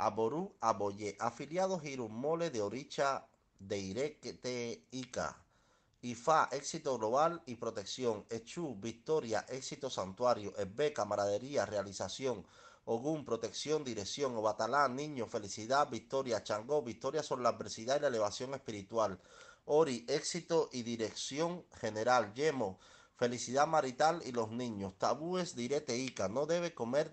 Aború Aboye, afiliados Irumole de Oricha de Irequete Ica. IFA, éxito global y protección. Echu, victoria, éxito santuario. Esbe, camaradería, realización. Ogún, protección, dirección. Obatalá, niño, felicidad, victoria. Changó, victoria sobre la adversidad y la elevación espiritual. Ori, éxito y dirección general. Yemo, felicidad marital y los niños. Tabúes, direte Ica, no debe comer